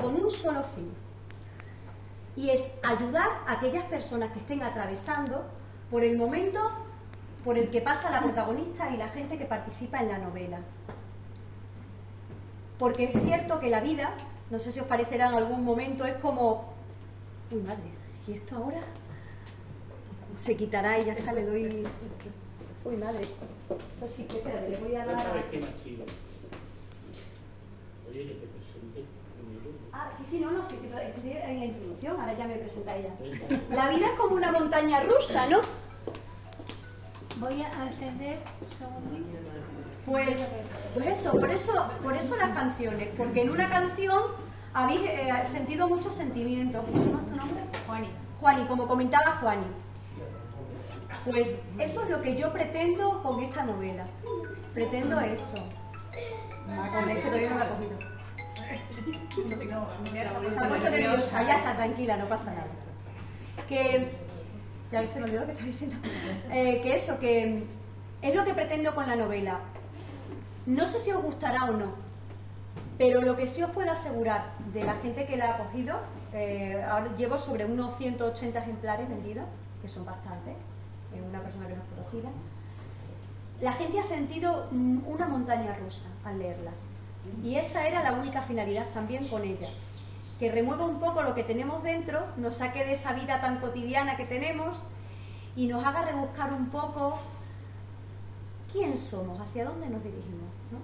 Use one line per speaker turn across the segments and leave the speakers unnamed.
con un solo fin. Y es ayudar a aquellas personas que estén atravesando por el momento por el que pasa la protagonista y la gente que participa en la novela. Porque es cierto que la vida, no sé si os parecerá en algún momento, es como, uy madre, ¿y esto ahora? Se quitará y ya está, le doy... Uy madre, entonces sí, espera, le voy a dar... Oye, que te presente Ah, sí, sí, no, no, sí, estoy en la introducción, ahora ya me presenta ella. La vida es como una montaña rusa, ¿no?
Voy a encender
Pues, pues eso, por eso, por eso las canciones, porque en una canción habéis eh, sentido muchos sentimientos. ¿Cómo es tu nombre?
Juani.
Juani, como comentaba Juani. Pues eso es lo que yo pretendo con esta novela. Pretendo eso. Es que todavía no la he cogido. Está ya está tranquila, no pasa nada. Que ya se me olvidó que estaba diciendo, eh, que eso, que es lo que pretendo con la novela. No sé si os gustará o no, pero lo que sí os puedo asegurar de la gente que la ha cogido, eh, ahora llevo sobre unos 180 ejemplares vendidos, que son bastantes, en una persona que no es conocida, la gente ha sentido mm, una montaña rusa al leerla. Y esa era la única finalidad también con ella que remueva un poco lo que tenemos dentro, nos saque de esa vida tan cotidiana que tenemos y nos haga rebuscar un poco quién somos, hacia dónde nos dirigimos. ¿no?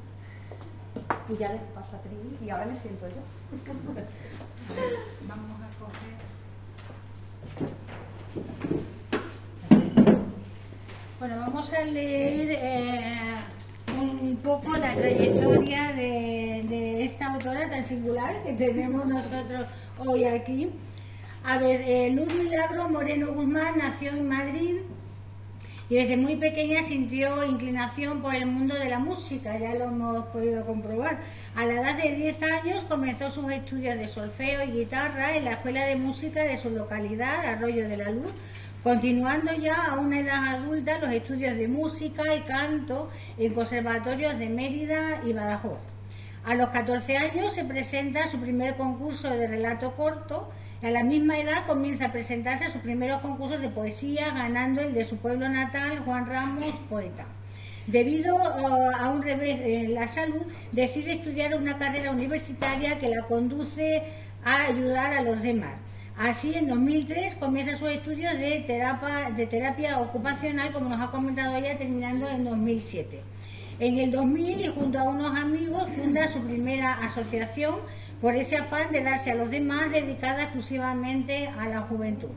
Y ya les paso a y ahora me siento yo.
Vamos a coger. Bueno, vamos a leer. Eh, un poco la trayectoria de, esta autora tan singular que tenemos nosotros hoy aquí. A ver, eh, Luz Milagro Moreno Guzmán nació en Madrid y desde muy pequeña sintió inclinación por el mundo de la música, ya lo hemos podido comprobar. A la edad de 10 años comenzó sus estudios de solfeo y guitarra en la Escuela de Música de su localidad, Arroyo de la Luz, continuando ya a una edad adulta los estudios de música y canto en conservatorios de Mérida y Badajoz. A los 14 años se presenta su primer concurso de relato corto y a la misma edad comienza a presentarse a sus primeros concursos de poesía, ganando el de su pueblo natal, Juan Ramos, poeta. Debido uh, a un revés en la salud, decide estudiar una carrera universitaria que la conduce a ayudar a los demás. Así, en 2003 comienza sus estudios de terapia, ocupacional, como nos ha comentado ella, terminando en 2007. En el 2000, y junto a unos amigos, funda su primera asociación por ese afán de darse a los demás, dedicada exclusivamente a la juventud.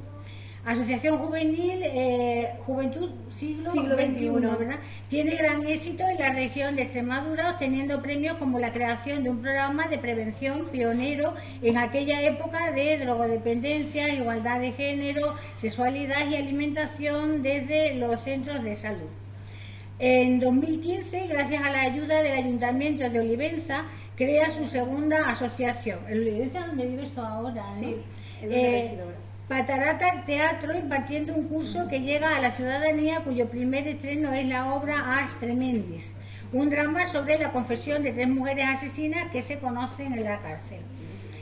Asociación Juvenil, eh, Juventud Siglo, XXI, ¿verdad? Tiene gran éxito en la región de Extremadura, obteniendo premios como la creación de un programa de prevención pionero en aquella época de drogodependencia, igualdad de género, sexualidad y alimentación desde los centros de salud. En 2015, gracias a la ayuda del Ayuntamiento de Olivenza, crea su segunda asociación. ¿En Olivenza donde vives tú ahora? ¿no?
Sí,
Patarata Teatro impartiendo un curso que llega a la ciudadanía cuyo primer estreno es la obra Ars Tremendis, un drama sobre la confesión de tres mujeres asesinas que se conocen en la cárcel.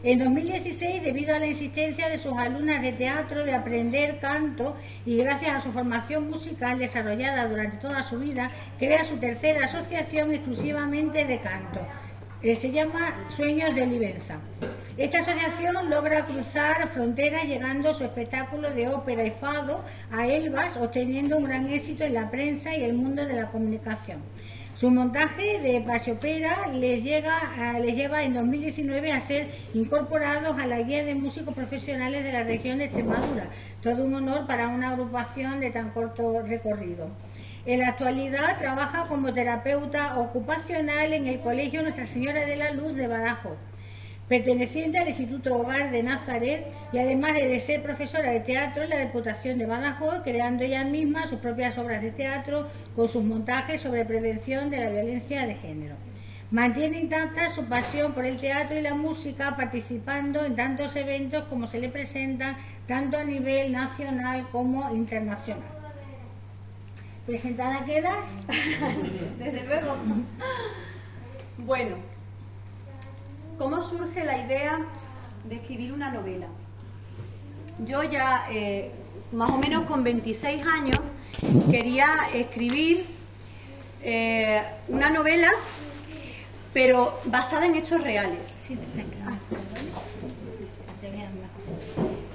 En 2016, debido a la insistencia de sus alumnas de teatro de aprender canto y gracias a su formación musical desarrollada durante toda su vida, crea su tercera asociación exclusivamente de canto. Eh, se llama Sueños de Olivenza. Esta asociación logra cruzar fronteras llegando su espectáculo de ópera y fado a Elvas, obteniendo un gran éxito en la prensa y el mundo de la comunicación. Su montaje de pasiopera les, llega, les lleva en 2019 a ser incorporados a la guía de músicos profesionales de la región de Extremadura. Todo un honor para una agrupación de tan corto recorrido. En la actualidad trabaja como terapeuta ocupacional en el Colegio Nuestra Señora de la Luz de Badajoz perteneciente al Instituto Hogar de Nazaret y además de ser profesora de teatro en la Diputación de Badajoz, creando ella misma sus propias obras de teatro con sus montajes sobre prevención de la violencia de género. Mantiene intacta su pasión por el teatro y la música, participando en tantos eventos como se le presentan, tanto a nivel nacional como internacional. ¿Presentada quedas?
Desde luego. Bueno, ¿Cómo surge la idea de escribir una novela. Yo ya, eh, más o menos con 26 años, quería escribir eh, una novela, pero basada en hechos reales.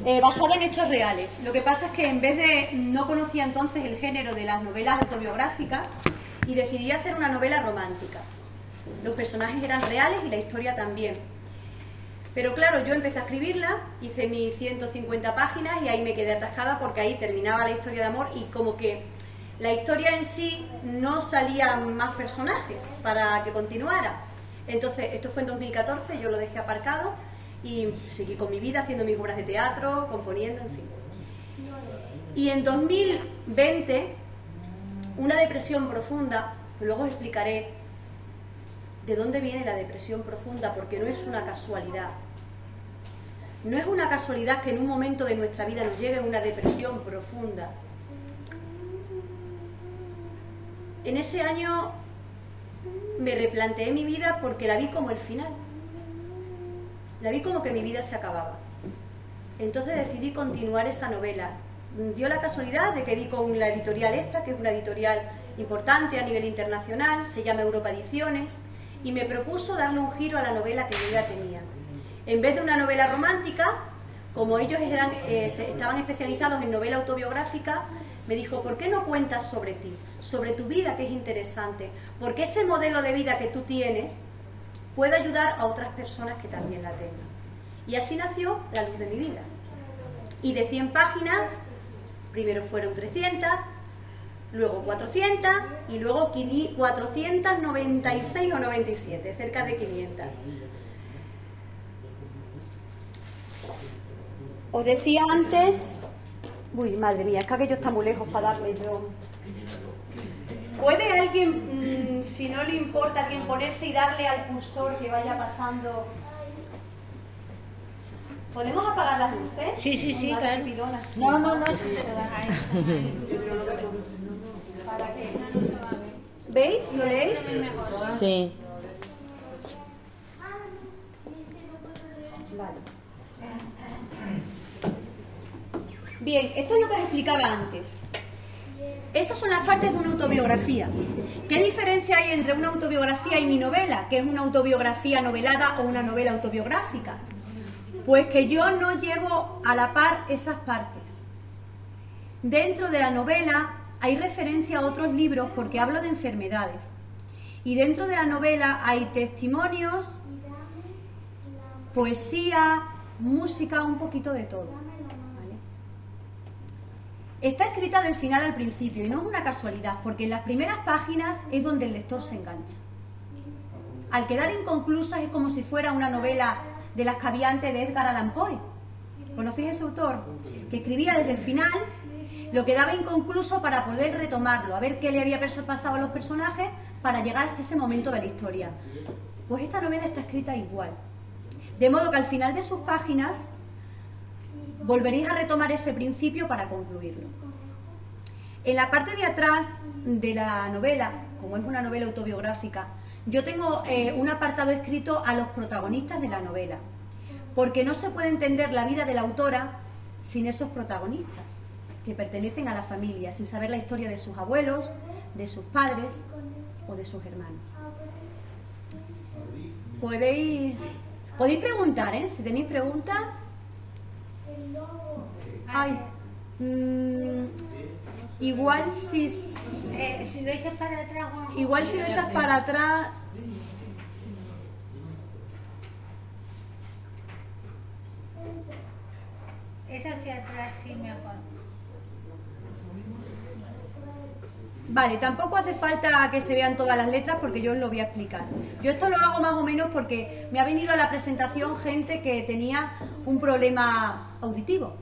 Eh, basada en hechos reales. Lo que pasa es que en vez de, no conocía entonces el género de las novelas autobiográficas y decidí hacer una novela romántica. Los personajes eran reales y la historia también. Pero claro, yo empecé a escribirla, hice mis 150 páginas y ahí me quedé atascada porque ahí terminaba la historia de amor y como que la historia en sí no salían más personajes para que continuara. Entonces, esto fue en 2014, yo lo dejé aparcado y seguí con mi vida haciendo mis obras de teatro, componiendo, en fin. Y en 2020, una depresión profunda, luego os explicaré de dónde viene la depresión profunda, porque no es una casualidad. No es una casualidad que en un momento de nuestra vida nos llegue una depresión profunda. En ese año me replanteé mi vida porque la vi como el final la vi como que mi vida se acababa. Entonces decidí continuar esa novela. Dio la casualidad de que di con la editorial esta, que es una editorial importante a nivel internacional, se llama Europa Ediciones, y me propuso darle un giro a la novela que yo ya tenía. En vez de una novela romántica, como ellos eran, eh, estaban especializados en novela autobiográfica, me dijo, ¿por qué no cuentas sobre ti, sobre tu vida que es interesante? Porque ese modelo de vida que tú tienes puede ayudar a otras personas que también la tengan. Y así nació La luz de mi vida. Y de 100 páginas, primero fueron 300, luego 400 y luego 496 o 97, cerca de 500. Os decía antes, uy, madre mía, es que aquello está muy lejos para darle yo. ¿Puede alguien, mm, si no le importa, alguien ponerse y darle al cursor que vaya pasando? ¿Podemos apagar las luces?
Sí, sí, sí, claro. No, no, no,
¿Para qué? ¿Veis? ¿Lo leéis?
Sí.
Vale. Bien, esto es lo que os explicaba antes. Esas son las partes de una autobiografía. ¿Qué diferencia hay entre una autobiografía y mi novela, que es una autobiografía novelada o una novela autobiográfica? Pues que yo no llevo a la par esas partes. Dentro de la novela hay referencia a otros libros porque hablo de enfermedades. Y dentro de la novela hay testimonios, poesía, música, un poquito de todo. Está escrita del final al principio y no es una casualidad, porque en las primeras páginas es donde el lector se engancha. Al quedar inconclusa es como si fuera una novela de las caviantes de Edgar Allan Poe. ¿Conocéis ese autor? Que escribía desde el final, lo quedaba inconcluso para poder retomarlo, a ver qué le había pasado a los personajes para llegar hasta ese momento de la historia. Pues esta novela está escrita igual. De modo que al final de sus páginas volveréis a retomar ese principio para concluirlo. En la parte de atrás de la novela, como es una novela autobiográfica, yo tengo eh, un apartado escrito a los protagonistas de la novela, porque no se puede entender la vida de la autora sin esos protagonistas, que pertenecen a la familia, sin saber la historia de sus abuelos, de sus padres o de sus hermanos. Podéis, podéis preguntar, ¿eh? Si tenéis preguntas, Ay, mm, igual si...
Eh, si lo echas para atrás...
Igual si lo echas para atrás...
Es hacia atrás, sí, mejor.
Vale, tampoco hace falta que se vean todas las letras porque yo os lo voy a explicar. Yo esto lo hago más o menos porque me ha venido a la presentación gente que tenía un problema auditivo.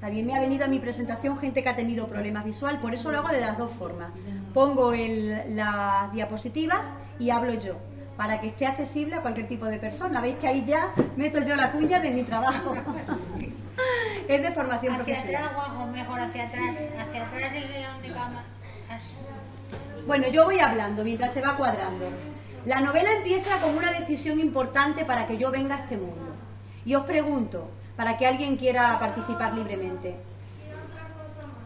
También me ha venido a mi presentación gente que ha tenido problemas visual, por eso lo hago de las dos formas. Pongo las diapositivas y hablo yo, para que esté accesible a cualquier tipo de persona. Veis que ahí ya meto yo la cuña de mi trabajo. es de formación profesional.
¿Hacia atrás o mejor hacia atrás? ¿Hacia atrás es de donde
Bueno, yo voy hablando mientras se va cuadrando. La novela empieza con una decisión importante para que yo venga a este mundo. Y os pregunto, para que alguien quiera participar libremente,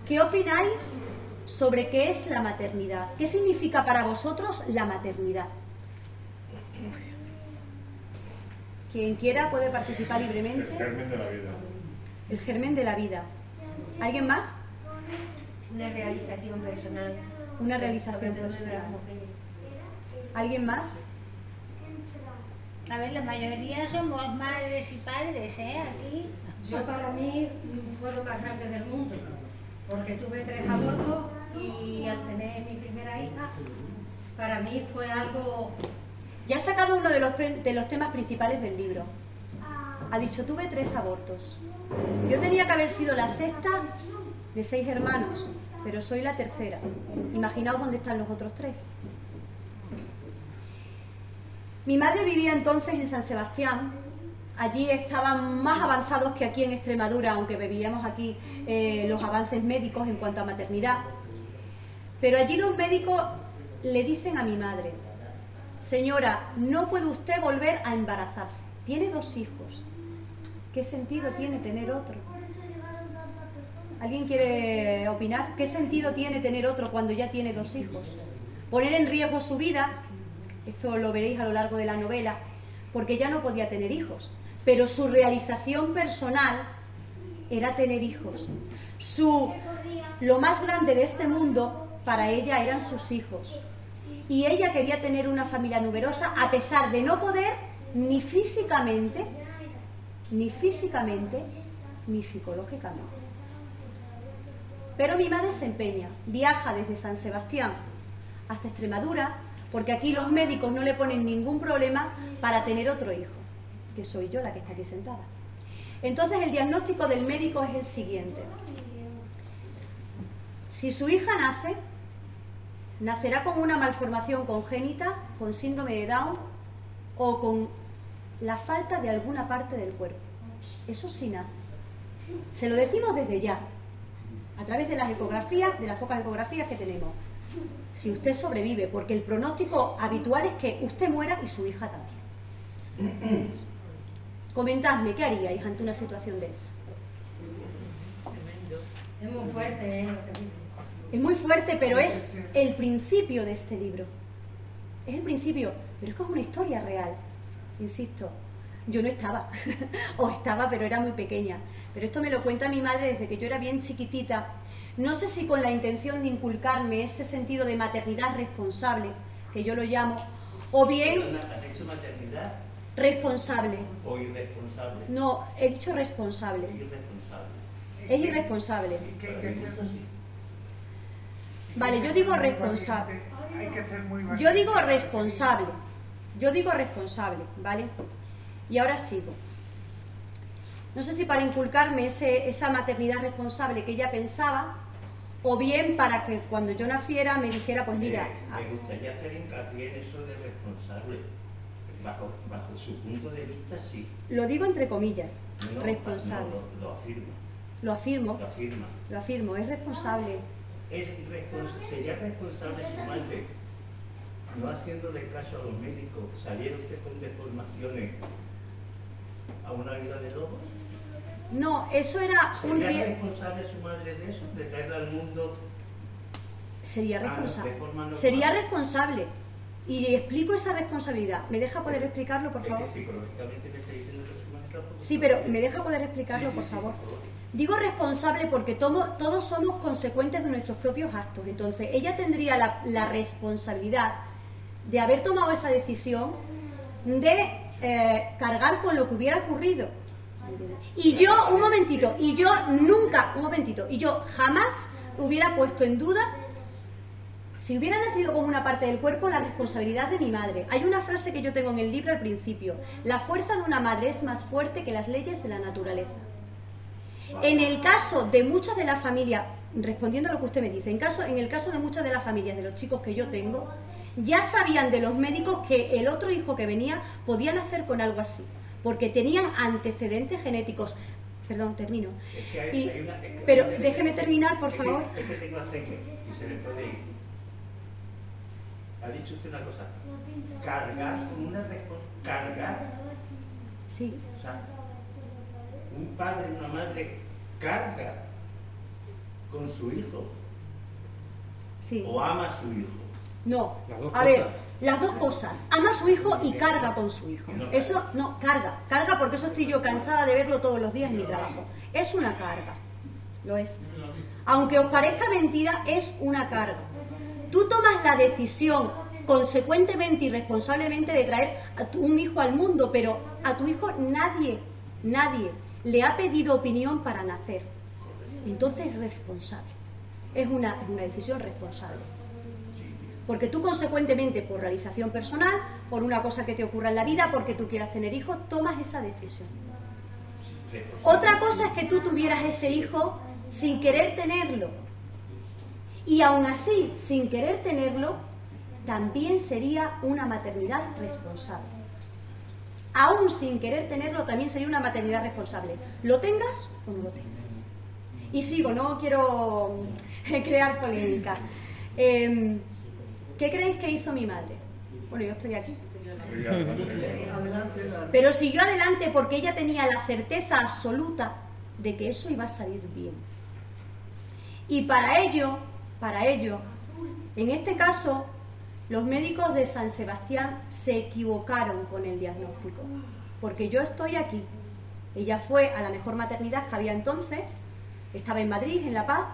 ¿qué opináis sobre qué es la maternidad? ¿Qué significa para vosotros la maternidad? Quien quiera puede participar libremente.
El germen de la vida.
El germen de la vida. ¿Alguien más?
Una realización personal.
Una realización personal. ¿Alguien más?
A ver, la mayoría somos madres y padres, ¿eh? Aquí.
Yo para mí fue lo más grande del mundo, porque tuve tres abortos y al tener mi primera hija, para mí fue algo
Ya ha sacado uno de los, de los temas principales del libro. Ha dicho, tuve tres abortos. Yo tenía que haber sido la sexta de seis hermanos, pero soy la tercera. Imaginaos dónde están los otros tres. Mi madre vivía entonces en San Sebastián. Allí estaban más avanzados que aquí en Extremadura, aunque vivíamos aquí eh, los avances médicos en cuanto a maternidad. Pero allí los médicos le dicen a mi madre, señora, no puede usted volver a embarazarse. Tiene dos hijos. ¿Qué sentido tiene tener otro? ¿Alguien quiere opinar? ¿Qué sentido tiene tener otro cuando ya tiene dos hijos? Poner en riesgo su vida, esto lo veréis a lo largo de la novela, porque ya no podía tener hijos. Pero su realización personal era tener hijos. Su, lo más grande de este mundo para ella eran sus hijos. Y ella quería tener una familia numerosa a pesar de no poder ni físicamente, ni físicamente, ni psicológicamente. Pero mi madre se empeña, viaja desde San Sebastián hasta Extremadura, porque aquí los médicos no le ponen ningún problema para tener otro hijo, que soy yo la que está aquí sentada. Entonces el diagnóstico del médico es el siguiente. Si su hija nace, nacerá con una malformación congénita, con síndrome de Down o con la falta de alguna parte del cuerpo. Eso sí nace. Se lo decimos desde ya, a través de las ecografías, de las pocas ecografías que tenemos. Si usted sobrevive, porque el pronóstico habitual es que usted muera y su hija también. Comentadme, ¿qué haríais ante una situación de esa?
es muy fuerte. ¿eh?
Es muy fuerte, pero es el principio de este libro. Es el principio, pero es que es una historia real, insisto. Yo no estaba, o estaba, pero era muy pequeña. Pero esto me lo cuenta mi madre desde que yo era bien chiquitita. No sé si con la intención de inculcarme ese sentido de maternidad responsable, que yo lo llamo, o bien
Perdona, ¿Has hecho maternidad
responsable.
o irresponsable?
No, he dicho responsable.
Irresponsable.
Es irresponsable.
Mí esto sí.
Vale, yo digo responsable.
Hay que ser muy
Yo digo responsable. Yo digo responsable, ¿vale? Y ahora sigo. No sé si para inculcarme ese- esa maternidad responsable que ella pensaba, o bien para que cuando yo naciera me dijera, pues mira,
Eh, me gustaría hacer hincapié en eso de responsable. Bajo, bajo su punto de vista, sí.
lo digo entre comillas,
No,
responsable.
no, lo, lo afirma.
Lo afirmo,
Lo afirma.
lo afirmo, es responsable.
Es respons- sería responsable su madre no haciéndole caso a los médicos. ¿Saliera usted con deformaciones a una vida de lobos?
No, eso era un
¿Sería responsable su madre de eso? ¿De traerla al mundo?
Sería
Ah,
responsable. Sería responsable. Y explico esa responsabilidad. ¿Me deja poder explicarlo, por
Es
favor?
que psicológicamente me está diciendo que su madre tampoco
Sí, pero ¿me deja poder explicarlo,
Sí,
por
sí,
favor?
por favor.
Digo responsable porque tomo- todos somos consecuentes de nuestros propios actos. Entonces, ella tendría la, la responsabilidad de haber tomado esa decisión de eh, cargar con lo que hubiera ocurrido. Y yo, un momentito, y yo nunca, un momentito, y yo jamás hubiera puesto en duda, si hubiera nacido con una parte del cuerpo, la responsabilidad de mi madre. Hay una frase que yo tengo en el libro al principio, la fuerza de una madre es más fuerte que las leyes de la naturaleza. En el caso de muchas de las familias, respondiendo a lo que usted me dice, en, caso, en el caso de muchas de las familias de los chicos que yo tengo, ya sabían de los médicos que el otro hijo que venía podía nacer con algo así, porque tenían antecedentes genéticos. Perdón, termino.
Es que hay-
Y-
hay una- es que-
pero déjeme terminar, por
es que-
favor.
Es que tengo aceite y se me puede ir. Ha dicho usted una cosa. Cargar con una. Cargar.
Sí,
O sea, un padre, una madre carga con su hijo
Sí.
o ama a su hijo.
No,
Las dos
a ver,
cosas.
Las dos cosas. Ama a su hijo y carga con su hijo. Eso, no, carga. Carga porque eso estoy yo cansada de verlo todos los días en mi trabajo. Es una carga. Lo es. Aunque os parezca mentira, es una carga. Tú tomas la decisión consecuentemente y responsablemente de traer a tu- un hijo al mundo, pero a tu hijo nadie, nadie le ha pedido opinión para nacer. Entonces es responsable. Es una, es una decisión responsable. Porque tú consecuentemente, por realización personal, por una cosa que te ocurra en la vida, porque tú quieras tener hijos, tomas esa decisión. Otra cosa es que tú tuvieras ese hijo sin querer tenerlo. Y aún así, sin querer tenerlo, también sería una maternidad responsable. Aún sin querer tenerlo, también sería una maternidad responsable. ¿Lo tengas o no lo tengas? Y sigo, no quiero crear polémica. Em, ¿Qué creéis que hizo mi madre? Bueno, yo estoy aquí. Pero siguió adelante porque ella tenía la certeza absoluta de que eso iba a salir bien. Y para ello, para ello, en este caso, los médicos de San Sebastián se equivocaron con el diagnóstico. Porque yo estoy aquí. Ella fue a la mejor maternidad que había entonces, estaba en Madrid, en La Paz,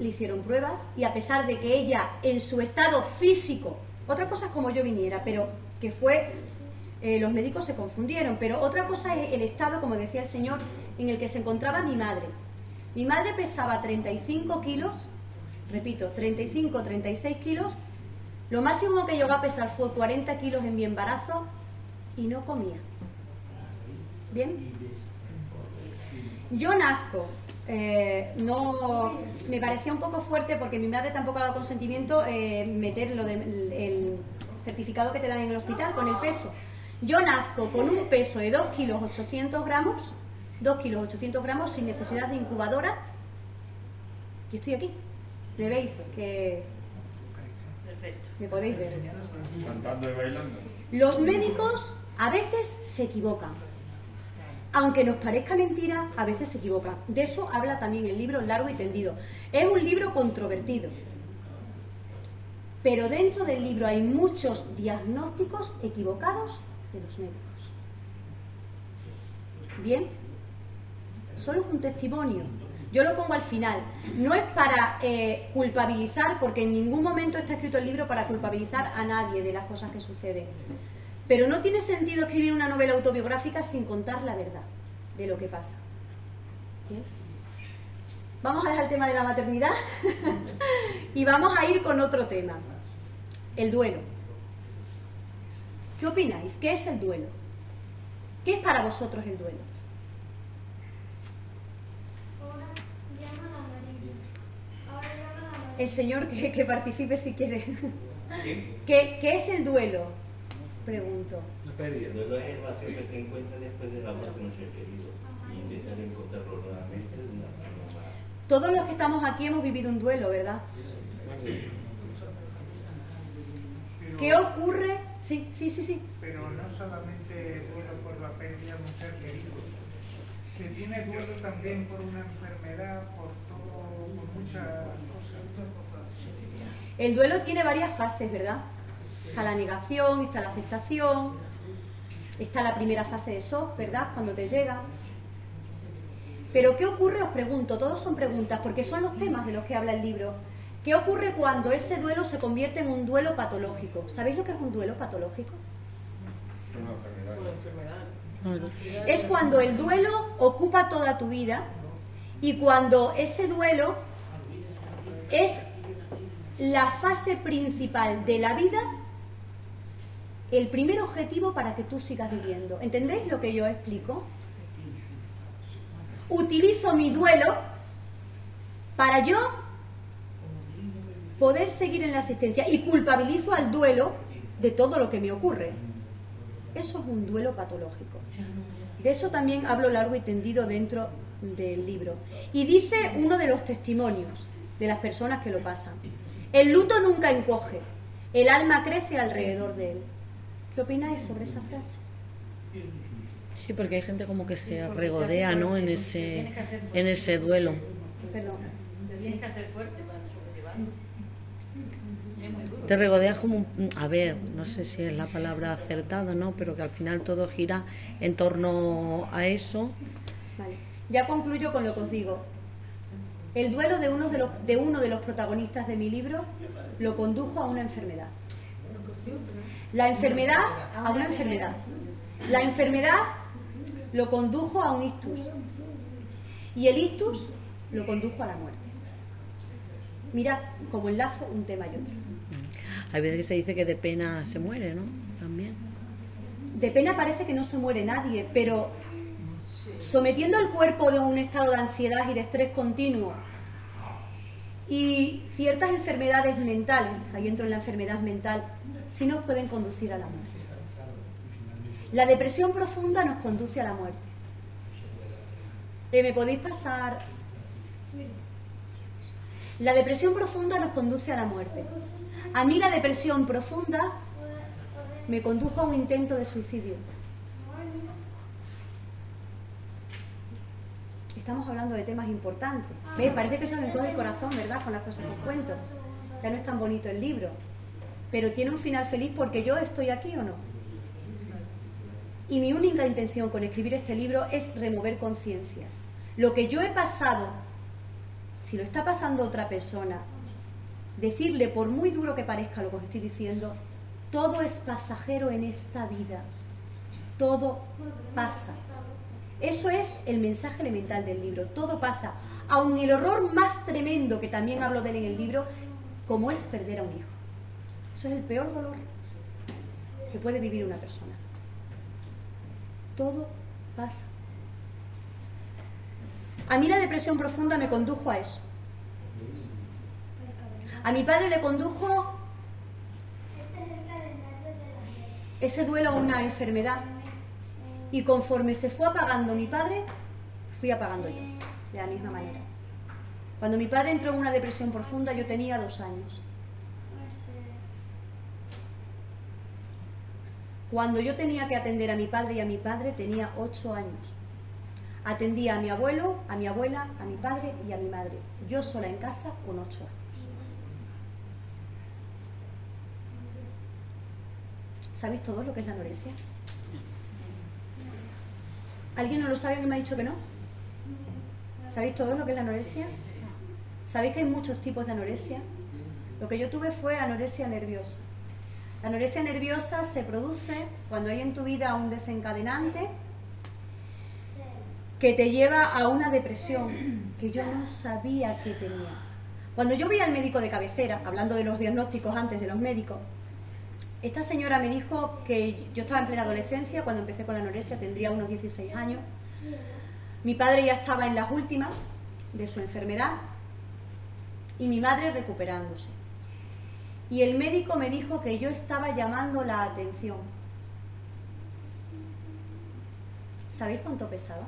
le hicieron pruebas y a pesar de que ella en su estado físico, otra cosa es como yo viniera, pero que fue, eh, los médicos se confundieron, pero otra cosa es el estado, como decía el señor, en el que se encontraba mi madre. Mi madre pesaba 35 kilos, repito, 35, 36 kilos, lo máximo que llegó a pesar fue 40 kilos en mi embarazo y no comía. ¿Bien? Yo nazco, eh, no me parecía un poco fuerte porque mi madre tampoco ha dado consentimiento eh, meter lo del el certificado que te dan en el hospital con el peso. Yo nazco con un peso de 2 kilos 800 gramos, 2 kilos 800 gramos sin necesidad de incubadora y estoy aquí. ¿Me veis? Que me podéis ver.
Cantando y bailando.
Los médicos a veces se equivocan. Aunque nos parezca mentira, a veces se equivocan. De eso habla también el libro Largo y Tendido. Es un libro controvertido. Pero dentro del libro hay muchos diagnósticos equivocados de los médicos. Bien, solo es un testimonio. Yo lo pongo al final. No es para eh, culpabilizar, porque en ningún momento está escrito el libro para culpabilizar a nadie de las cosas que suceden. Pero no tiene sentido escribir una novela autobiográfica sin contar la verdad de lo que pasa. ¿Bien? Vamos a dejar el tema de la maternidad y vamos a ir con otro tema, el duelo. ¿Qué opináis? ¿Qué es el duelo? ¿Qué es para vosotros el duelo? El señor que, que participe si quiere. ¿Qué, qué es el duelo? Pregunto.
El duelo es el vacío que te encuentras después de la muerte de un ser querido y intentar encontrarlo nuevamente de una forma más.
Todos los que estamos aquí hemos vivido un duelo, ¿verdad? ¿Qué ocurre? Sí, sí, sí, sí.
Pero no solamente duelo por la pérdida de un ser querido. Se tiene duelo también por una enfermedad, por todo, por muchas cosas.
El duelo tiene varias fases, ¿verdad? Está la negación, está la aceptación, está la primera fase de shock, ¿verdad? Cuando te llega. Pero ¿qué ocurre? Os pregunto, todos son preguntas, porque son los temas de los que habla el libro. ¿Qué ocurre cuando ese duelo se convierte en un duelo patológico? ¿Sabéis lo que es un duelo patológico?
Una enfermedad.
Es cuando el duelo ocupa toda tu vida y cuando ese duelo es la fase principal de la vida, el primer objetivo para que tú sigas viviendo. ¿Entendéis lo que yo explico? Utilizo mi duelo para yo poder seguir en la asistencia y culpabilizo al duelo de todo lo que me ocurre. Eso es un duelo patológico. De eso también hablo largo y tendido dentro del libro. Y dice uno de los testimonios de las personas que lo pasan. El luto nunca encoge, el alma crece alrededor de él. ¿Qué opináis sobre esa frase?
Sí, porque hay gente como que se regodea, ¿no? En ese, en ese duelo.
Perdón.
Tienes que hacer fuerte para sobrellevarlo.
Te regodeas como, un- a ver, no sé si es la palabra acertada, ¿no? Pero que al final todo gira en torno a eso.
Vale. Ya concluyo con lo que os digo. El duelo de uno de, los, de uno de los protagonistas de mi libro lo condujo a una enfermedad. La enfermedad a una enfermedad. La enfermedad lo condujo a un ictus. Y el ictus lo condujo a la muerte. Mira, como enlazo un tema y otro.
Hay veces que se dice que de pena se muere, ¿no? También.
De pena parece que no se muere nadie, pero sometiendo al cuerpo de un estado de ansiedad y de estrés continuo y ciertas enfermedades mentales, ahí entro en la enfermedad mental, sí nos pueden conducir a la muerte. La depresión profunda nos conduce a la muerte. Eh, ¿Me podéis pasar? La depresión profunda nos conduce a la muerte. A mí la depresión profunda me condujo a un intento de suicidio. Estamos hablando de temas importantes. ¿Ves? Parece que se me encoge el corazón, ¿verdad? Con las cosas que os cuento. Ya no es tan bonito el libro. Pero tiene un final feliz porque yo estoy aquí o no. Y mi única intención con escribir este libro es remover conciencias. Lo que yo he pasado, si lo está pasando otra persona, decirle, por muy duro que parezca lo que os estoy diciendo, todo es pasajero en esta vida. Todo pasa. Eso es el mensaje elemental del libro. Todo pasa. Aun el horror más tremendo que también hablo de él en el libro, como es perder a un hijo. Eso es el peor dolor que puede vivir una persona. Todo pasa. A mí la depresión profunda me condujo a eso. A mi padre le condujo ese duelo a una enfermedad. Y conforme se fue apagando mi padre, fui apagando yo, de la misma manera. Cuando mi padre entró en una depresión profunda, yo tenía dos años. Cuando yo tenía que atender a mi padre y a mi padre, tenía ocho años. Atendía a mi abuelo, a mi abuela, a mi padre y a mi madre. Yo sola en casa con ocho años. ¿Sabéis todo lo que es la anorexia? ¿Alguien no lo sabe que me ha dicho que no? ¿Sabéis todo lo que es la anorexia? ¿Sabéis que hay muchos tipos de anorexia? Lo que yo tuve fue anorexia nerviosa. La anorexia nerviosa se produce cuando hay en tu vida un desencadenante que te lleva a una depresión que yo no sabía que tenía. Cuando yo vi al médico de cabecera, hablando de los diagnósticos antes de los médicos, esta señora me dijo que yo estaba en plena adolescencia, cuando empecé con la anorexia tendría unos 16 años. Mi padre ya estaba en las últimas de su enfermedad y mi madre recuperándose. Y el médico me dijo que yo estaba llamando la atención. ¿Sabéis cuánto pesaba?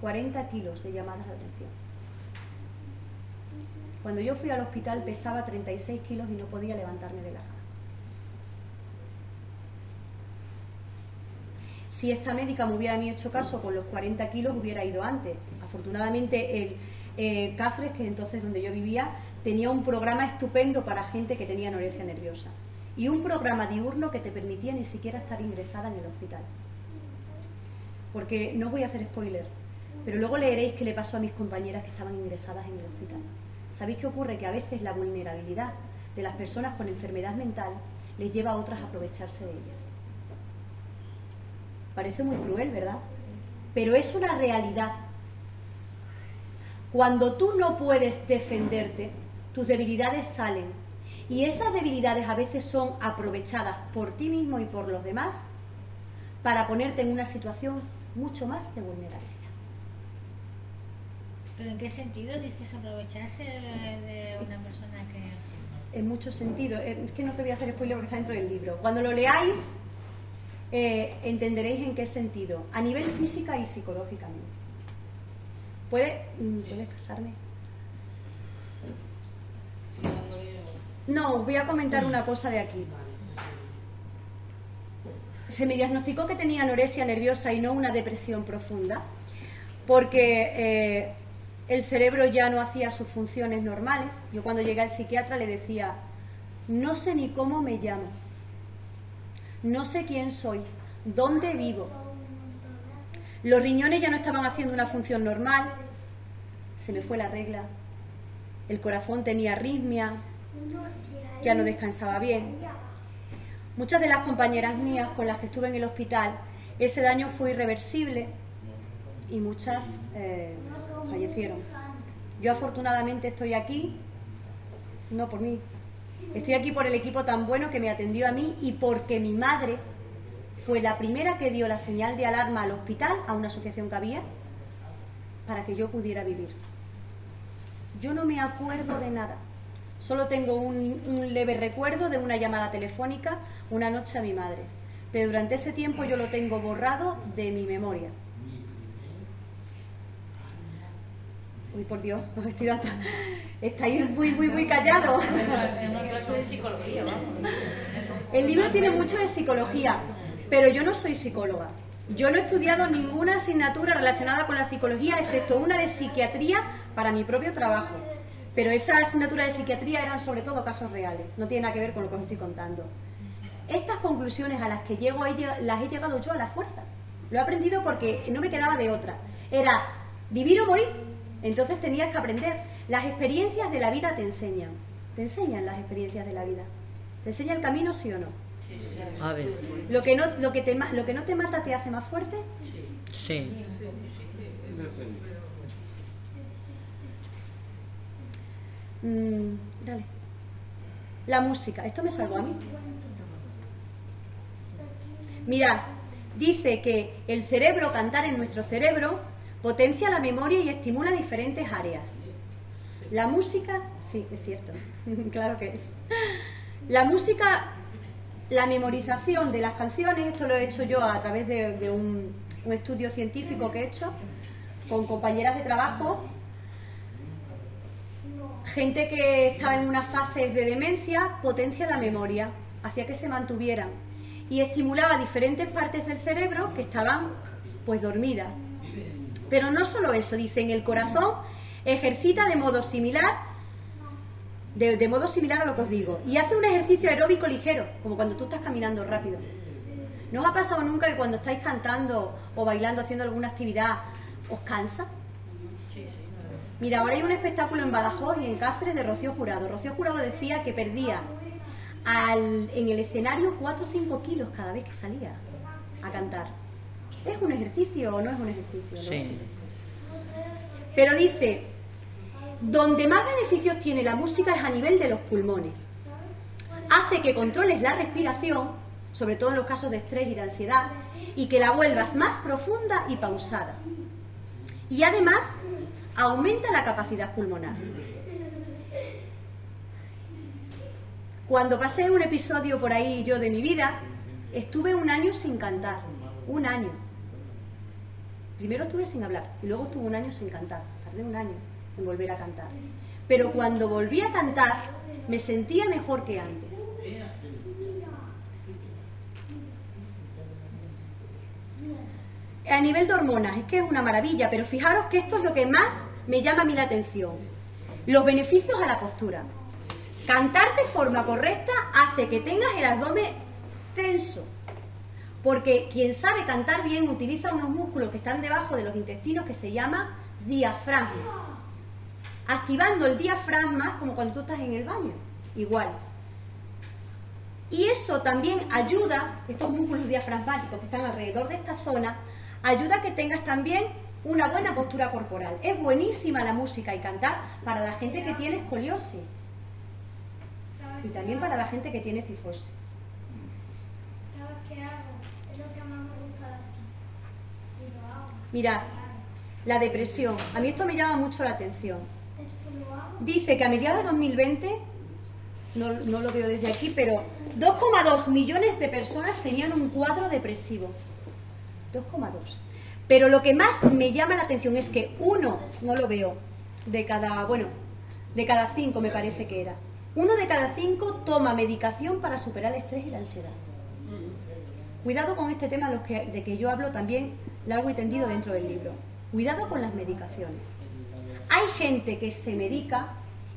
40 kilos de llamadas de atención. Cuando yo fui al hospital pesaba 36 kilos y no podía levantarme de la cama. Si esta médica me hubiera hecho caso con los 40 kilos, hubiera ido antes. Afortunadamente, el eh, Cáceres, que entonces donde yo vivía, tenía un programa estupendo para gente que tenía anorexia nerviosa. Y un programa diurno que te permitía ni siquiera estar ingresada en el hospital. Porque no voy a hacer spoiler, pero luego leeréis qué le pasó a mis compañeras que estaban ingresadas en el hospital. ¿Sabéis qué ocurre? Que a veces la vulnerabilidad de las personas con enfermedad mental les lleva a otras a aprovecharse de ellas. Parece muy cruel, ¿verdad? Pero es una realidad. Cuando tú no puedes defenderte, tus debilidades salen. Y esas debilidades a veces son aprovechadas por ti mismo y por los demás para ponerte en una situación mucho más de.
¿Pero en qué sentido dices aprovecharse de una persona que...
En muchos sentidos. Eh, Es que no te voy a hacer spoiler porque está dentro del libro. Cuando lo leáis, eh, entenderéis en qué sentido. A nivel física y psicológicamente. ¿Puede, mm, ¿Puedes pasarme? No, os voy a comentar una cosa de aquí. se me diagnosticó que tenía anorexia nerviosa y no una depresión profunda, porque eh, el cerebro ya no hacía sus funciones normales. Yo cuando llegué al psiquiatra le decía, no sé ni cómo me llamo, no sé quién soy, dónde vivo. Los riñones ya no estaban haciendo una función normal, se me fue la regla, el corazón tenía arritmia, ya no descansaba bien. Muchas de las compañeras mías con las que estuve en el hospital, ese daño fue irreversible y muchas eh, fallecieron. Yo afortunadamente estoy aquí, no por mí, estoy aquí por el equipo tan bueno que me atendió a mí y porque mi madre fue la primera que dio la señal de alarma al hospital, a una asociación que había, para que yo pudiera vivir. Yo no me acuerdo de nada. Solo tengo un, leve recuerdo de una llamada telefónica una noche a mi madre, pero durante ese tiempo yo lo tengo borrado de mi memoria. Uy, por Dios, estoy dando... estáis muy, muy, muy callados.
de psicología,
El libro tiene mucho de psicología, pero yo no soy psicóloga. Yo no he estudiado ninguna asignatura relacionada con la psicología, excepto una de psiquiatría para mi propio trabajo. Pero esa asignatura de psiquiatría eran sobre todo casos reales, no tiene nada que ver con lo que os estoy contando. Estas conclusiones a las que llego las he llegado yo a la fuerza. Lo he aprendido porque no me quedaba de otra. Era vivir o morir. Entonces tenías que aprender. Las experiencias de la vida te enseñan. Te enseñan las experiencias de la vida. ¿Te enseña el camino, sí o no?
A ver.
Lo que no, lo que te, lo que no te mata te hace más fuerte.
Sí.
Mm, dale. La música. Esto me salvó a mí. Mirad, dice que el cerebro, cantar en nuestro cerebro, potencia la memoria y estimula diferentes áreas. La música, sí, es cierto, claro que es. La música, la memorización de las canciones, esto lo he hecho yo a través de, un estudio científico que he hecho con compañeras de trabajo gente que estaba en unas fases de demencia potencia la memoria, hacía que se mantuvieran y estimulaba diferentes partes del cerebro que estaban pues dormidas. Pero no solo eso, dicen, el corazón ejercita de modo similar de, modo similar a lo que os digo y hace un ejercicio aeróbico ligero, como cuando tú estás caminando rápido. ¿No os ha pasado nunca que cuando estáis cantando o bailando, haciendo alguna actividad, os cansa? Mira, ahora hay un espectáculo en Badajoz y en Cáceres de Rocío Jurado. Rocío Jurado decía que perdía en el escenario 4 o 5 kilos cada vez que salía a cantar. ¿Es un ejercicio o no es un ejercicio? Sí. Pero dice, donde más beneficios tiene la música es a nivel de los pulmones. Hace que controles la respiración, sobre todo en los casos de estrés y de ansiedad, y que la vuelvas más profunda y pausada. Y además aumenta la capacidad pulmonar. Cuando pasé un episodio por ahí yo de mi vida, estuve un año sin cantar, un año. Primero estuve sin hablar y luego estuve un año sin cantar, tardé un año en volver a cantar. Pero cuando volví a cantar, me sentía mejor que antes. A nivel de hormonas, es que es una maravilla, pero fijaros que esto es lo que más me llama a mí la atención. Los beneficios a la postura. Cantar de forma correcta hace que tengas el abdomen tenso. Porque quien sabe cantar bien utiliza unos músculos que están debajo de los intestinos que se llama diafragma. Activando el diafragma como cuando tú estás en el baño. Igual. Y eso también ayuda, estos músculos diafragmáticos que están alrededor de esta zona, ayuda a que tengas también una buena postura corporal. Es buenísima la música y cantar para la gente que tiene escoliosis y también para la gente que tiene cifosis. Mirad, la depresión. A mí esto me llama mucho la atención. Dice que a mediados de 2020, no, no lo veo desde aquí, pero 2,2 millones de personas tenían un cuadro depresivo. 2,2. Pero lo que más me llama la atención es que uno, no lo veo, de cada, bueno, de cada cinco me parece que era, uno de cada cinco toma medicación para superar el estrés y la ansiedad. Cuidado con este tema de que yo hablo también largo y tendido dentro del libro. Cuidado con las medicaciones. Hay gente que se medica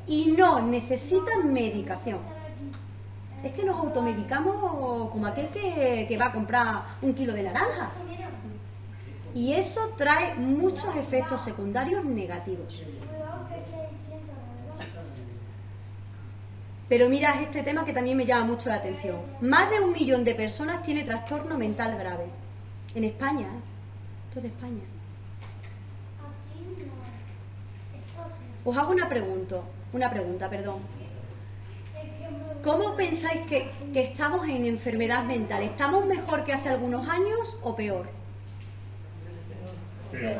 y no necesita medicación. Es que nos automedicamos como aquel que, que va a comprar un kilo de naranja. Y eso trae muchos efectos secundarios negativos. Pero mira este tema que también me llama mucho la atención. Más de un millón de personas tiene trastorno mental grave. En España, ¿eh? Esto es de España. Os hago una pregunta, una pregunta, perdón. ¿Cómo pensáis que, que estamos en enfermedad mental? ¿Estamos mejor que hace algunos años o peor?
Peor.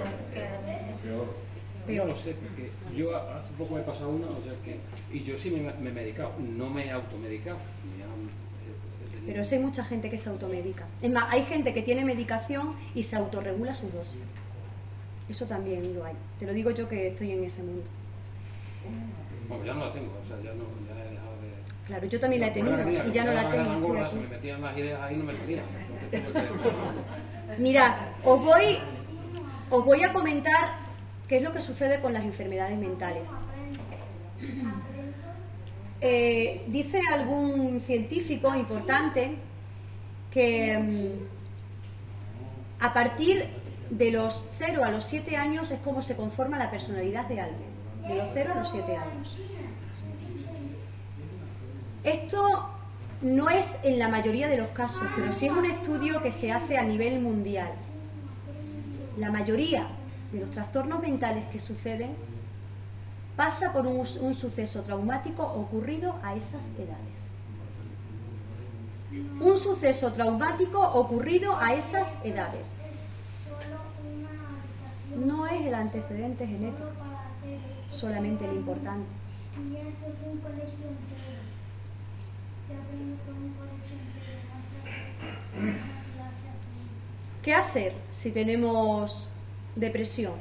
Peor.
Yo no sé, porque yo hace poco me he pasado una, o sea que, y yo sí me, me he medicado, no me he automedicado. me han- he- he tenido-
Pero eso hay mucha gente que se automedica. Es más, hay gente que tiene medicación y se autorregula su dosis. Eso también lo hay. Te lo digo yo que estoy en ese mundo.
Bueno, ya no la tengo, o sea, ya no, ya he dejado de...
Claro, yo también la he tenido y ya no la tengo.
se me metían las ideas ahí no me salían.
Mirad, os voy, os voy a comentar qué es lo que sucede con las enfermedades mentales. Eh, dice algún científico importante que mm, a partir de los 0 a los 7 años es como se conforma la personalidad de alguien. De los 0 a los 7 años. Esto no es en la mayoría de los casos, pero sí es un estudio que se hace a nivel mundial. La mayoría de los trastornos mentales que suceden pasa por un, suceso traumático ocurrido a esas edades. Un suceso traumático ocurrido a esas edades. No es el antecedente genético solamente lo importante. ¿Qué hacer si tenemos depresión?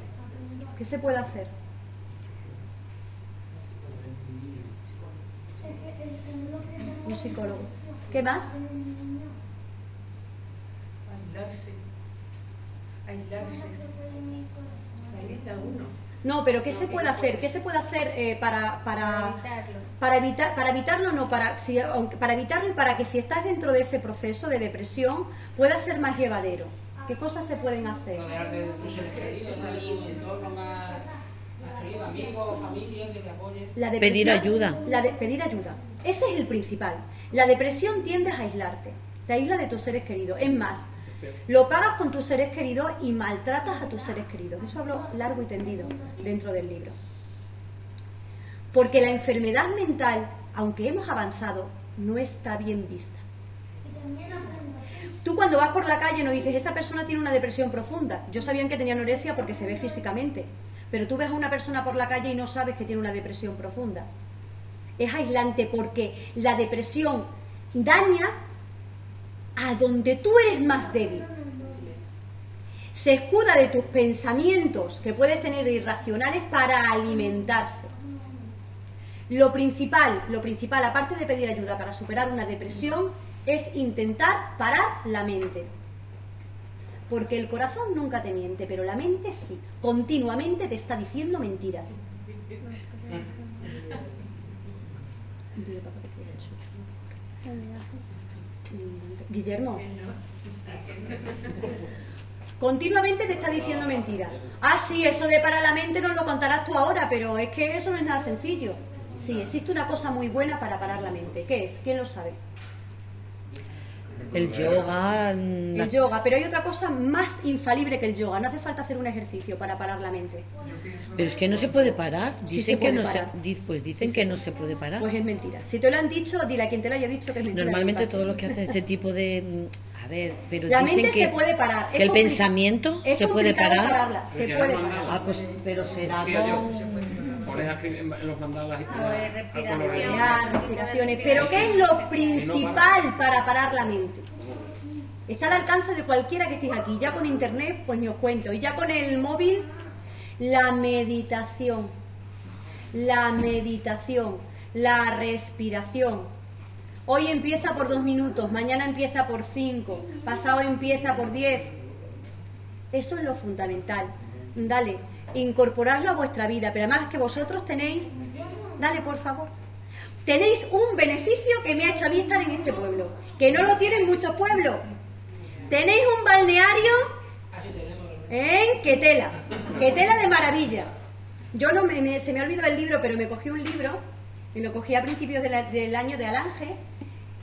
¿Qué se puede hacer? Un psicólogo. ¿Qué más?
Aislarse. Aislarse. Uno.
No, pero ¿qué se puede hacer? ¿Qué se puede hacer eh, para, para,
evitarlo.
para evitar para evitarlo no para si- para evitarlo y para que si estás dentro de ese proceso de depresión pueda ser más llevadero? ¿Qué cosas se pueden hacer?
rodearte de tus seres queridos, un entorno más, más querido, amigos, familia, que te apoye.
La
Pedir ayuda.
La de, pedir ayuda. Ese es el principal. La depresión tiende a aislarte. Te aísla de tus seres queridos. Es más, lo pagas con tus seres queridos y maltratas a tus seres queridos. De eso hablo largo y tendido dentro del libro. Porque la enfermedad mental, aunque hemos avanzado, no está bien vista. Tú cuando vas por la calle no dices, esa persona tiene una depresión profunda. Yo sabía que tenía anorexia porque se ve físicamente. Pero tú ves a una persona por la calle y no sabes que tiene una depresión profunda. Es aislante porque la depresión daña a donde tú eres más débil. Se escuda de tus pensamientos que puedes tener irracionales para alimentarse. Lo principal, lo principal, aparte de pedir ayuda para superar una depresión, es intentar parar la mente. Porque el corazón nunca te miente, pero la mente sí. Continuamente te está diciendo mentiras. Guillermo. Continuamente te está diciendo mentiras. Ah, sí, eso de para la mente nos lo contarás tú ahora, pero es que eso no es nada sencillo. Sí, existe una cosa muy buena para parar la mente. ¿Qué es? ¿Quién lo sabe?
El yoga. mm,
El yoga, pero hay otra cosa más infalible que el yoga. No hace falta hacer un ejercicio para parar la mente.
Pero es que no se puede parar.
Sí
Dicen
se
que
puede
no
parar.
se, pues dicen que no se puede parar.
Pues es mentira. Si te lo han dicho, dile a quien te lo haya dicho que es mentira.
Normalmente todos los que hacen este tipo de mm, a ver, pero
La
dicen
mente
que,
se puede parar.
que el pensamiento
es
se puede parar.
pararla, se puede parar.
Ah, pues pero será con
pones aquí en en los mandalas y
A ver,
pones a
respiración.
colorear.
Respirar, respiraciones. Pero ¿qué es lo principal para parar la mente? Está al alcance de cualquiera que estéis aquí. Ya con internet, pues ni os cuento. Y ya con el móvil, la meditación. La meditación, la respiración. Hoy empieza por dos minutos, mañana empieza por cinco, pasado empieza por diez. Eso es lo fundamental. Dale, incorporarlo a vuestra vida, pero además que vosotros tenéis, dale por favor, tenéis un beneficio que me ha hecho a mí estar en este pueblo, que no lo tienen muchos pueblos. Tenéis un balneario en Quetela, Quetela de maravilla. Yo no me, me- se me ha olvidado el libro, pero me cogí un libro, y lo cogí a principios del año de Alange,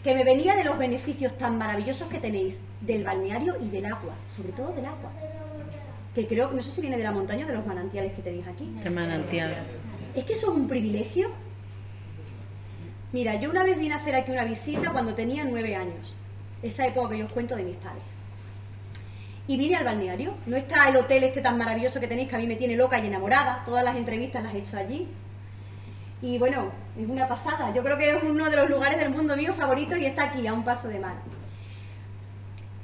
que me venía de los beneficios tan maravillosos que tenéis del balneario y del agua, sobre todo del agua. Que creo que no sé si viene de la montaña o de los manantiales que tenéis aquí.
De manantial.
Es que eso es un privilegio. Mira, yo una vez vine a hacer aquí una visita cuando tenía nueve años. Esa época que yo os cuento de mis padres. Y vine al balneario. No está el hotel este tan maravilloso que tenéis que a mí me tiene loca y enamorada. Todas las entrevistas las he hecho allí. Y bueno, es una pasada. Yo creo que es uno de los lugares del mundo mío favoritos y está aquí, a un paso de mar.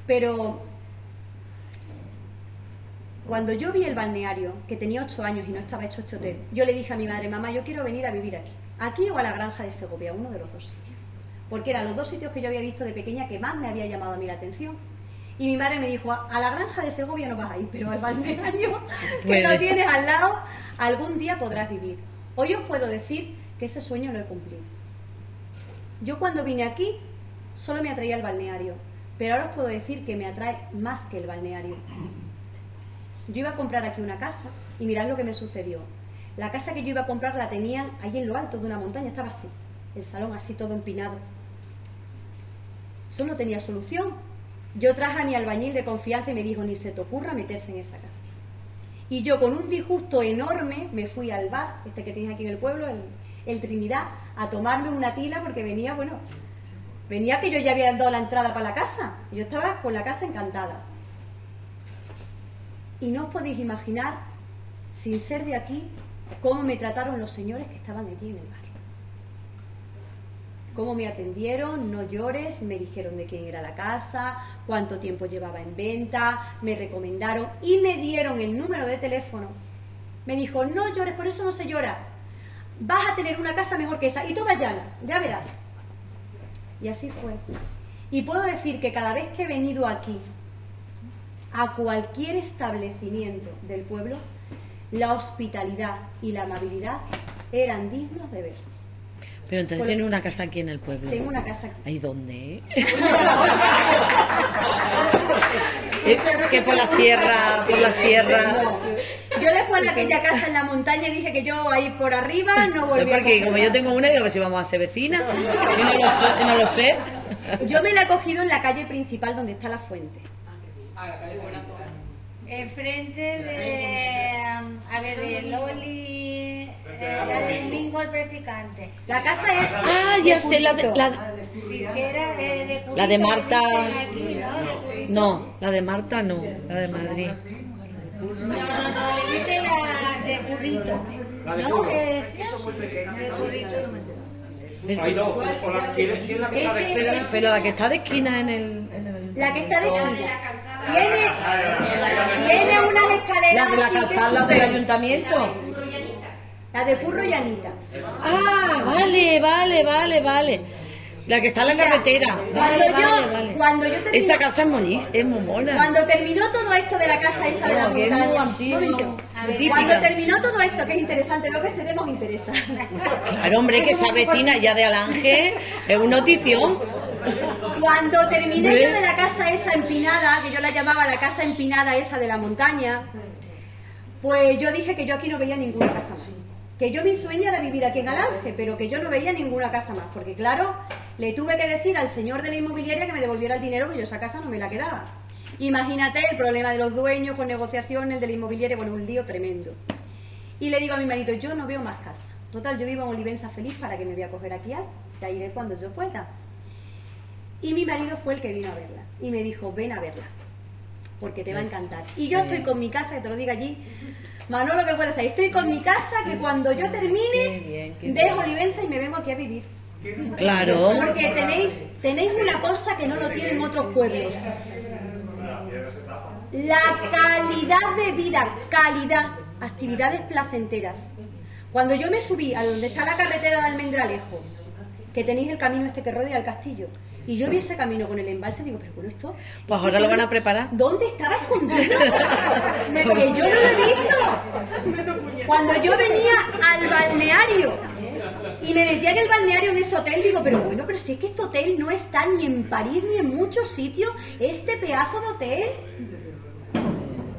Pero cuando yo vi el balneario, que tenía ocho años y no estaba hecho este hotel, yo le dije a mi madre, mamá, yo quiero venir a vivir aquí. Aquí o a la granja de Segovia, uno de los dos sitios. Porque eran los dos sitios que yo había visto de pequeña que más me había llamado a mí la atención. Y mi madre me dijo, a la granja de Segovia no vas a ir, pero al balneario que lo tienes al lado, algún día podrás vivir. Hoy os puedo decir que ese sueño lo he cumplido. Yo cuando vine aquí solo me atraía el balneario, pero ahora os puedo decir que me atrae más que el balneario. Yo iba a comprar aquí una casa y mirad lo que me sucedió. La casa que yo iba a comprar la tenían ahí en lo alto de una montaña, estaba así, el salón así todo empinado. Eso no tenía solución. Yo traje a mi albañil de confianza y me dijo, ni se te ocurra meterse en esa casa. Y yo con un disgusto enorme me fui al bar, este que tienes aquí en el pueblo, el, el Trinidad, a tomarme una tila porque venía, bueno, venía que yo ya había dado la entrada para la casa. Yo estaba con la casa encantada. Y no os podéis imaginar, sin ser de aquí, cómo me trataron los señores que estaban allí en el bar. Cómo me atendieron, no llores, me dijeron de quién era la casa, cuánto tiempo llevaba en venta, me recomendaron y me dieron el número de teléfono. Me dijo, no llores, por eso no se llora. Vas a tener una casa mejor que esa y toda llana, ya verás. Y así fue. Y puedo decir que cada vez que he venido aquí, a cualquier establecimiento del pueblo, la hospitalidad y la amabilidad eran dignos de ver.
Pero entonces tiene una casa aquí en el pueblo.
Tengo una casa aquí.
¿Ahí dónde? Es que por la sierra, por la sierra.
Yo después de aquella casa en la montaña dije que yo ahí por arriba no
No,
volví a
porque como yo tengo una, digo, a ver si vamos a ser vecinas. Y no lo sé. no lo sé.
Yo me la he cogido en la calle principal donde está la fuente.
Enfrente de. A ver, de Loli. eh, la de Domingo el Practicante.
La casa es.
Ah, ya sé, la de, la,
Sí, que era eh, de
la de Marta.
que ¿no?
La de Marta no, la de Madrid.
No, no, no, le dice la de Currito.
La de
¿No? ¿Qué decía? De Currito.
Ahí no, o la, si es la que está de esquina.
Pero la que está de esquina en el. en el-
La que está de esquina. Tiene, tiene unas escaleras.
La de la calzada la del ayuntamiento.
La de Curro y Anita.
Ah, vale, vale, vale, vale. La que está en la carretera.
Cuando
Vale,
yo,
vale,
cuando yo
Esa casa es es muy mona.
Cuando terminó todo esto de la casa esa de la
es muy
montaña,
antiguo,
cuando terminó todo esto, que es interesante, veo que este tema os interesa.
Claro, hombre, que esa vecina ya de Alange es una notición.
Cuando terminé yo de la casa esa empinada, que yo la llamaba la casa empinada esa de la montaña, pues yo dije que yo aquí no veía ninguna casa más. Que yo mi sueño era vivir aquí en Alange, pero que yo no veía ninguna casa más. Porque claro, le tuve que decir al señor de la inmobiliaria que me devolviera el dinero, que yo esa casa no me la quedaba. Imagínate el problema de los dueños con negociaciones, el de la inmobiliaria, bueno, un lío tremendo. Y le digo a mi marido, yo no veo más casa. Total, yo vivo en Olivenza feliz para que me voy a coger aquí, ya iré cuando yo pueda. Y mi marido fue el que vino a verla y me dijo, ven a verla, porque te va a encantar. Y yo estoy con mi casa, que te lo diga allí, Manolo, que puede hacer? Estoy con mi casa, que cuando yo
Qué
termine,
bien, qué
dejo. Olivenza y me vengo aquí a vivir.
Claro.
Porque tenéis, tenéis una cosa que no lo tienen otros pueblos. La calidad de vida, calidad, actividades placenteras. Cuando yo me subí a donde está la carretera de Almendralejo que tenéis el camino este que rodea el castillo. Y yo vi ese camino con el embalse y digo, pero bueno, esto...
Pues ahora lo van a preparar.
¿Dónde estaba escondido? Me- que yo no lo he visto. Cuando yo venía al balneario y me metía en el balneario en ese hotel, digo, pero bueno, pero si es que este hotel no está ni en París ni en muchos sitios, este pedazo de hotel.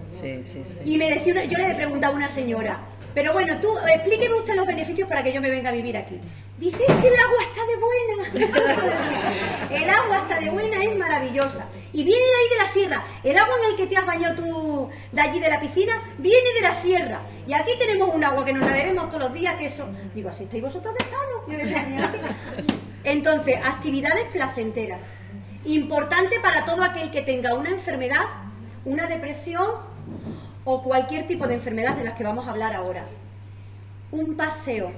Sí, sí, sí.
Y me decía, una- yo le preguntaba a una señora, pero bueno, tú explíqueme usted los beneficios para que yo me venga a vivir aquí. Dice "Es que el agua está de buena. el agua está de buena, es maravillosa. Y viene de ahí de la sierra. El agua en el que te has bañado tú de allí de la piscina viene de la sierra. Y aquí tenemos un agua que nos la bebemos todos los días, que eso. Digo, así estáis vosotros de sano. Entonces, actividades placenteras. Importante para todo aquel que tenga una enfermedad, una depresión o cualquier tipo de enfermedad de las que vamos a hablar ahora. Un paseo,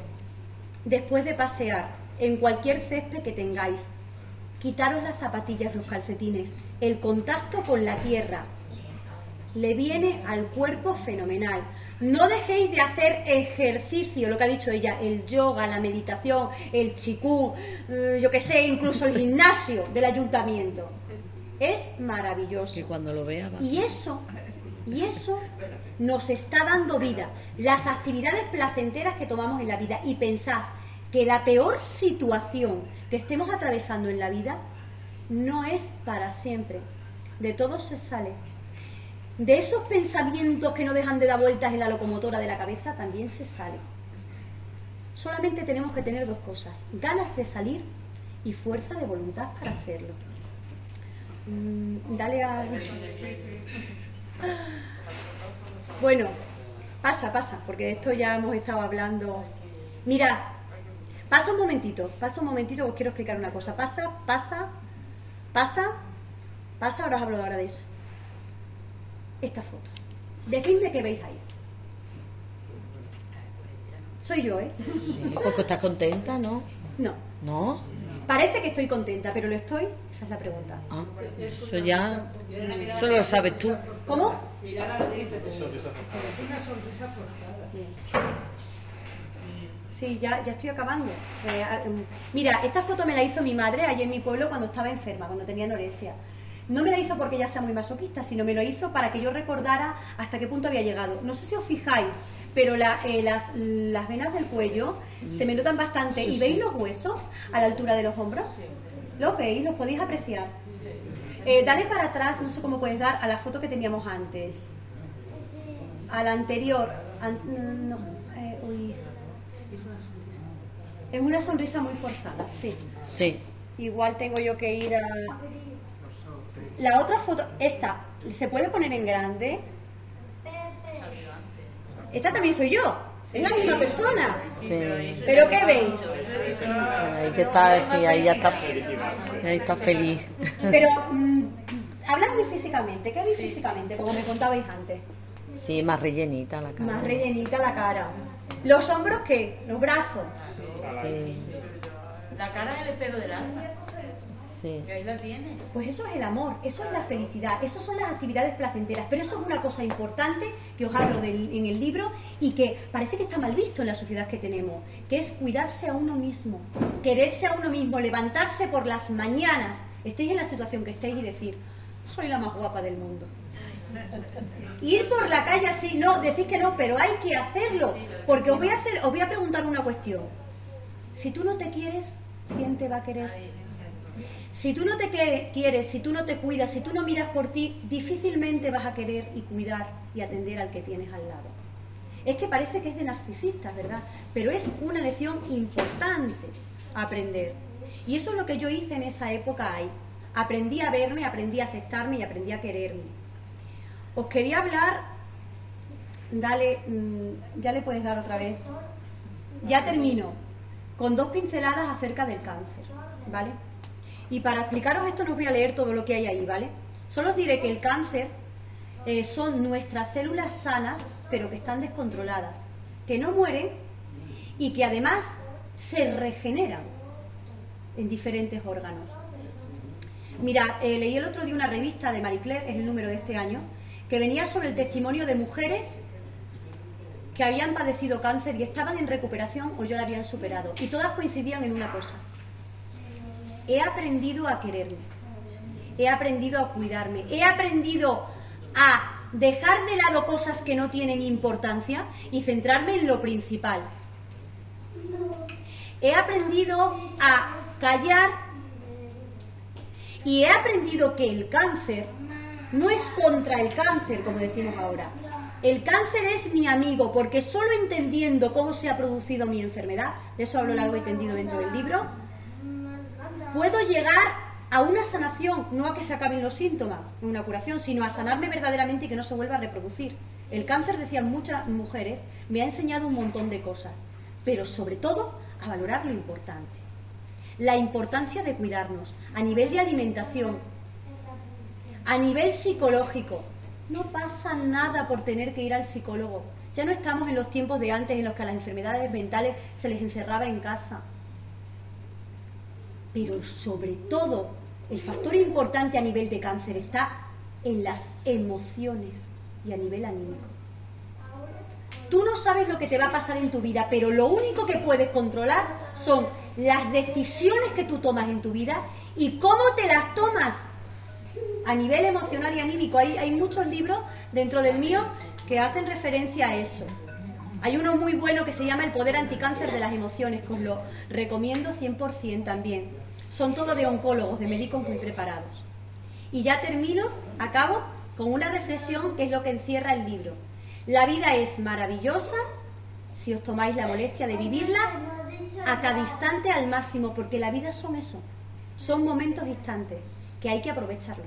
después de pasear en cualquier césped que tengáis, quitaros las zapatillas, los calcetines, el contacto con la tierra, le viene al cuerpo fenomenal. No dejéis de hacer ejercicio, lo que ha dicho ella, el yoga, la meditación, el chikú, eh, yo que sé, incluso el gimnasio del ayuntamiento. Es maravilloso.
Que cuando lo vea va.
Y eso, y eso nos está dando vida. Las actividades placenteras que tomamos en la vida. Y pensad que la peor situación que estemos atravesando en la vida no es para siempre. De todo se sale. De esos pensamientos que no dejan de dar vueltas en la locomotora de la cabeza también se sale. Solamente tenemos que tener dos cosas, ganas de salir y fuerza de voluntad para hacerlo. Mm, dale a... Bueno, pasa, pasa, porque de esto ya hemos estado hablando. Mira, pasa un momentito, pasa un momentito, os quiero explicar una cosa. Pasa, pasa, pasa, pasa, ahora os hablo ahora de eso. Esta foto. Decidme qué veis ahí. Soy yo, ¿eh?
Porque estás contenta, ¿no?
No.
¿No?
Parece que estoy contenta, pero lo estoy. Esa es la pregunta.
Ah, eso ya. Eso lo sabes tú.
¿Cómo?
Mirar al frente.
Es una sonrisa forzada.
Sí, ya, ya estoy acabando. Eh, mm, mira, esta foto me la hizo mi madre allí en mi pueblo cuando estaba enferma, cuando tenía anorexia. No me la hizo porque ella sea muy masoquista, sino me lo hizo para que yo recordara hasta qué punto había llegado. No sé si os fijáis, pero la- eh, las, las venas del cuello se me notan bastante.
Sí,
¿Y
sí.
veis los huesos a la altura de los hombros? ¿Los veis? ¿Los podéis apreciar? Eh, dale para atrás, no sé cómo puedes dar, a la foto que teníamos antes. A la anterior. An- no, no, eh, uy. Es una sonrisa muy forzada, sí.
Sí.
Igual tengo yo que ir a... La otra foto, esta, ¿se puede poner en grande? Esta también soy yo. Es la misma persona.
Sí.
¿Pero qué veis?
Ahí que está, sí, ahí ya está. Ahí está feliz.
Pero, mm, habladme físicamente. ¿Qué veis físicamente? Como me contabais antes.
Sí, más rellenita la cara.
Más rellenita la cara. ¿Los hombros qué? ¿Los brazos?
Sí,
La cara es el espejo del alma.
Sí.
Que ahí la tiene.
Pues eso es el amor, eso es la felicidad, eso son las actividades placenteras, pero eso es una cosa importante que os hablo del- en el libro y que parece que está mal visto en la sociedad que tenemos, que es cuidarse a uno mismo, quererse a uno mismo, levantarse por las mañanas, estéis en la situación que estéis y decir, soy la más guapa del mundo. Ir por la calle así, no, decís que no, pero hay que hacerlo, porque os voy a hacer, os voy a preguntar una cuestión. Si tú no te quieres, ¿quién te va a querer? Si tú no te quieres, si tú no te cuidas, si tú no miras por ti, difícilmente vas a querer y cuidar y atender al que tienes al lado. Es que parece que es de narcisistas, ¿verdad? Pero es una lección importante aprender. Y eso es lo que yo hice en esa época ahí. Aprendí a verme, aprendí a aceptarme y aprendí a quererme. Os quería hablar, dale, mm, ya le puedes dar otra vez. Ya termino con dos pinceladas acerca del cáncer, ¿vale? Y para explicaros esto no os voy a leer todo lo que hay ahí, ¿vale? Solo os diré que el cáncer eh, son nuestras células sanas, pero que están descontroladas, que no mueren y que además se regeneran en diferentes órganos. Mira, eh, leí el otro día una revista de Marie Claire, es el número de este año, que venía sobre el testimonio de mujeres que habían padecido cáncer y estaban en recuperación o ya la habían superado. Y todas coincidían en una cosa, he aprendido a quererme, he aprendido a cuidarme, he aprendido a dejar de lado cosas que no tienen importancia y centrarme en lo principal. He aprendido a callar y he aprendido que el cáncer no es contra el cáncer, como decimos ahora. El cáncer es mi amigo, porque solo entendiendo cómo se ha producido mi enfermedad, de eso hablo largo y tendido dentro del libro, puedo llegar a una sanación, no a que se acaben los síntomas, una curación, sino a sanarme verdaderamente y que no se vuelva a reproducir. El cáncer, decían muchas mujeres, me ha enseñado un montón de cosas, pero sobre todo a valorar lo importante. La importancia de cuidarnos a nivel de alimentación, a nivel psicológico. No pasa nada por tener que ir al psicólogo. Ya no estamos en los tiempos de antes en los que a las enfermedades mentales se les encerraba en casa. Pero sobre todo el factor importante a nivel de cáncer está en las emociones y a nivel anímico. Tú no sabes lo que te va a pasar en tu vida, pero lo único que puedes controlar son las decisiones que tú tomas en tu vida y cómo te las tomas a nivel emocional y anímico. Hay, muchos libros dentro del mío que hacen referencia a eso. Hay uno muy bueno que se llama El poder anticáncer de las emociones, que os lo recomiendo 100% también son todos de oncólogos, de médicos muy preparados. Y ya termino, acabo, con una reflexión que es lo que encierra el libro. La vida es maravillosa si os tomáis la molestia de vivirla a cada instante al máximo, porque la vida son eso, son momentos instantes que hay que aprovecharlo.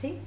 ¿Sí?